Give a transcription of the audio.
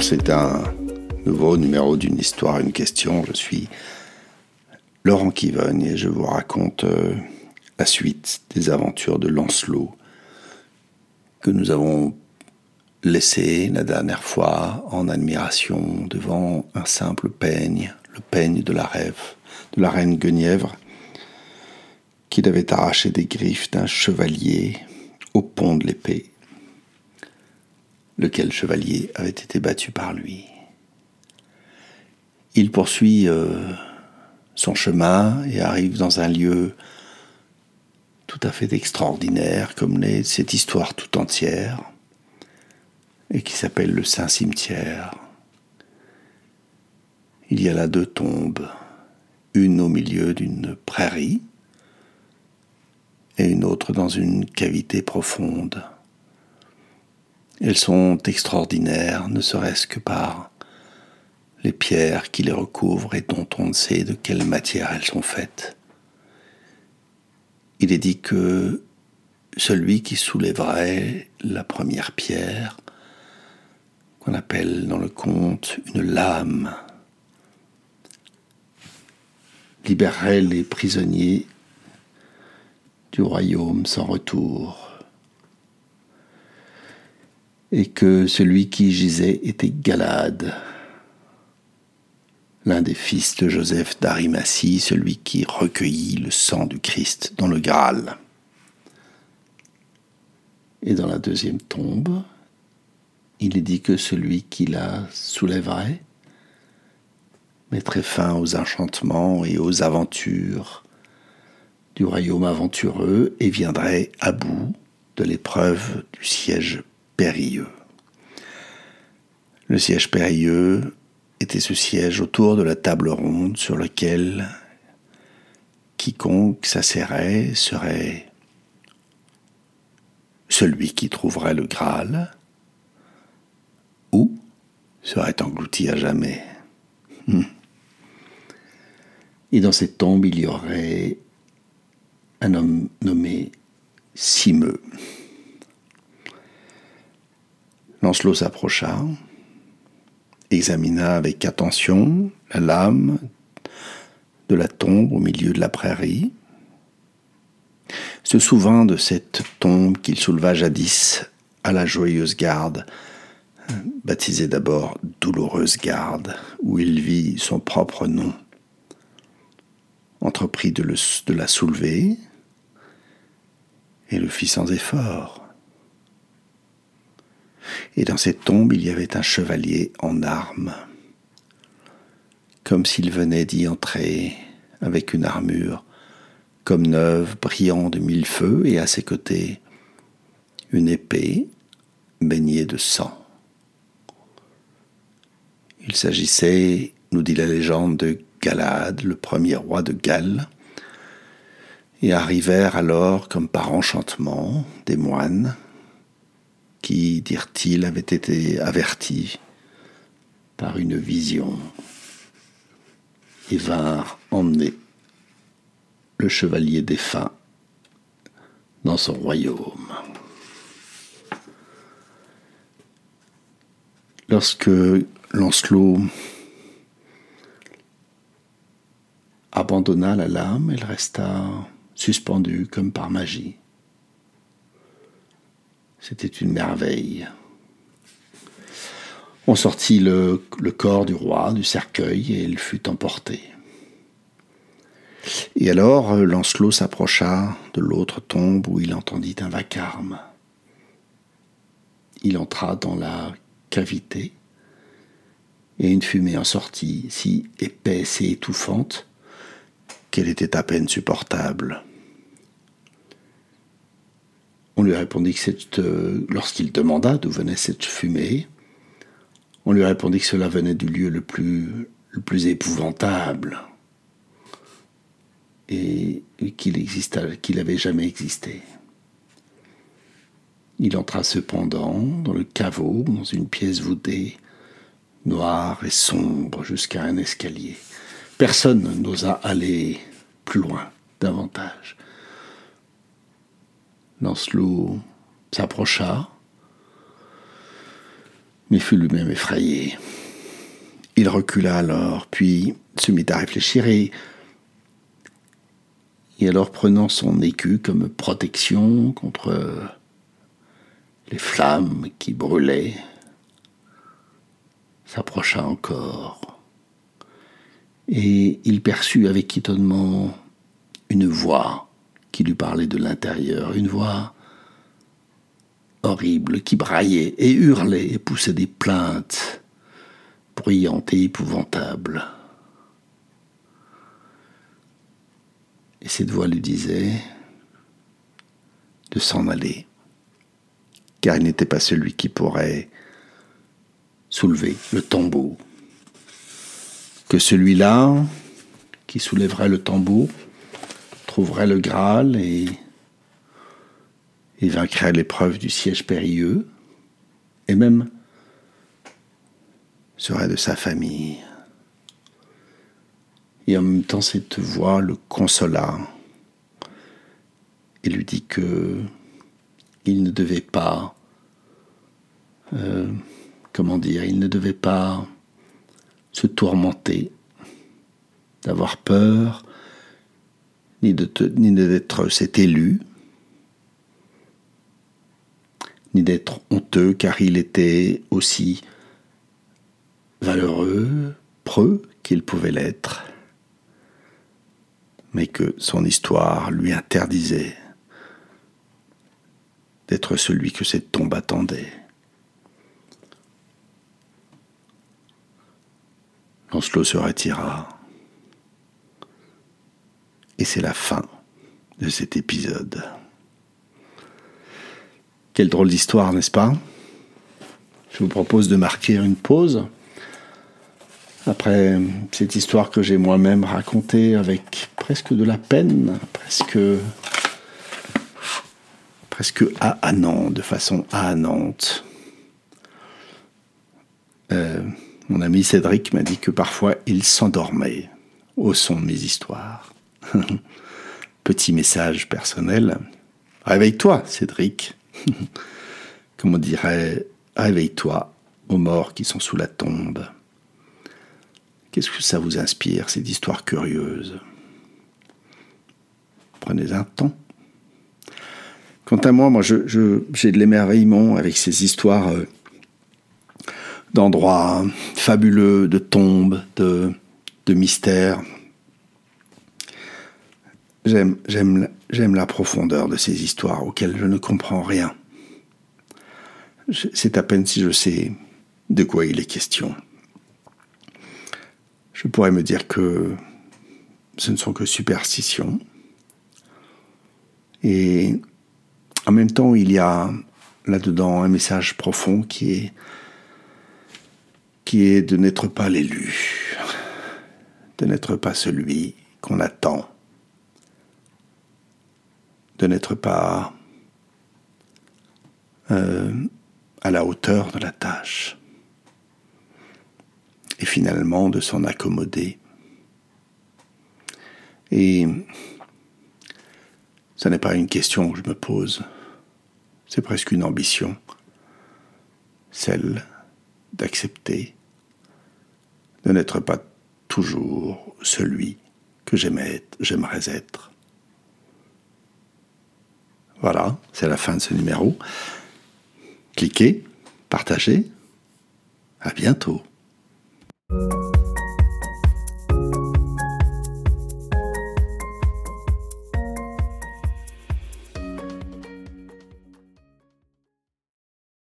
C'est un nouveau numéro d'une histoire, une question. Je suis Laurent Kivogne et je vous raconte euh, la suite des aventures de Lancelot que nous avons laissé la dernière fois en admiration devant un simple peigne, le peigne de la rêve, de la reine Guenièvre, qu'il avait arraché des griffes d'un chevalier au pont de l'épée lequel chevalier avait été battu par lui. Il poursuit euh, son chemin et arrive dans un lieu tout à fait extraordinaire, comme l'est cette histoire tout entière, et qui s'appelle le Saint-Cimetière. Il y a là deux tombes, une au milieu d'une prairie et une autre dans une cavité profonde. Elles sont extraordinaires, ne serait-ce que par les pierres qui les recouvrent et dont on ne sait de quelle matière elles sont faites. Il est dit que celui qui soulèverait la première pierre, qu'on appelle dans le conte une lame, libérerait les prisonniers du royaume sans retour et que celui qui gisait était Galade, l'un des fils de Joseph d'Arimathie, celui qui recueillit le sang du Christ dans le Graal. Et dans la deuxième tombe, il est dit que celui qui la soulèverait mettrait fin aux enchantements et aux aventures du royaume aventureux et viendrait à bout de l'épreuve du siège Le siège périlleux était ce siège autour de la table ronde sur lequel quiconque s'asserrait serait celui qui trouverait le Graal ou serait englouti à jamais. Hmm. Et dans cette tombe, il y aurait un homme nommé Simeux. Lancelot s'approcha, examina avec attention la lame de la tombe au milieu de la prairie, se souvint de cette tombe qu'il souleva jadis à la joyeuse garde, baptisée d'abord douloureuse garde, où il vit son propre nom. Entreprit de, de la soulever et le fit sans effort et dans cette tombe il y avait un chevalier en armes, comme s'il venait d'y entrer avec une armure comme neuve, brillant de mille feux, et à ses côtés une épée baignée de sang. Il s'agissait, nous dit la légende, de Galade, le premier roi de Galles, et arrivèrent alors, comme par enchantement, des moines qui, dirent-ils, avait été avertis par une vision et vinrent emmener le chevalier défunt dans son royaume. Lorsque Lancelot abandonna la lame, elle resta suspendue comme par magie. C'était une merveille. On sortit le, corps du roi du cercueil et il fut emporté. Et alors Lancelot s'approcha de l'autre tombe où il entendit un vacarme. Il entra dans la cavité et une fumée en sortit, si épaisse et étouffante qu'elle était à peine supportable. On lui répondit que cette, euh, lorsqu'il demanda d'où venait cette fumée, on lui répondit que cela venait du lieu le plus, le plus épouvantable et qu'il exista, qu'il n'avait jamais existé. Il entra cependant dans le caveau, dans une pièce voûtée, noire et sombre, jusqu'à un escalier. Personne n'osa aller plus loin, davantage. Lancelot s'approcha, mais fut lui-même effrayé. Il recula alors, puis se mit à réfléchir et, et alors prenant son écu comme protection contre les flammes qui brûlaient, s'approcha encore, et il perçut avec étonnement une voix qui lui parlait de l'intérieur, une voix horrible qui braillait et hurlait et poussait des plaintes bruyantes et épouvantables. Et cette voix lui disait de s'en aller, car il n'était pas celui qui pourrait soulever le tambour, que celui-là qui soulèverait le tambour trouverait le Graal et, vaincrait l'épreuve du siège périlleux, et même serait de sa famille. Et en même temps, cette voix le consola et lui dit que il ne devait pas euh, comment dire, il ne devait pas se tourmenter, d'avoir peur, ni d'être cet élu, ni d'être honteux, car il était aussi valeureux, preux qu'il pouvait l'être, mais que son histoire lui interdisait d'être celui que cette tombe attendait. Lancelot se retira. Et c'est la fin de cet épisode. Quelle drôle d'histoire, n'est-ce pas? Je vous propose de marquer une pause après cette histoire que j'ai moi-même racontée avec presque de la peine, presque presque ânant, de façon ânante. Euh, mon ami Cédric m'a dit que parfois il s'endormait au son de mes histoires. Petit message personnel. Réveille-toi, Cédric. Comme on dirait, réveille-toi aux morts qui sont sous la tombe. Qu'est-ce que ça vous inspire, cette histoire curieuse Prenez un temps. Quant à moi, moi, j'ai de l'émerveillement avec ces histoires euh, d'endroits fabuleux, de tombes, de mystères. J'aime, j'aime, j'aime la profondeur de ces histoires auxquelles je ne comprends rien. C'est à peine si je sais de quoi il est question. Je pourrais me dire que ce ne sont que superstitions. Et en même temps, il y a là-dedans un message profond qui est qui est de n'être pas l'élu, de n'être pas celui qu'on attend, de n'être pas euh, à la hauteur de la tâche, et finalement de s'en accommoder. Et ce n'est pas une question que je me pose, c'est presque une ambition, celle d'accepter de n'être pas toujours celui que j'aimerais être. Voilà, c'est la fin de ce numéro. Cliquez, partagez. À bientôt.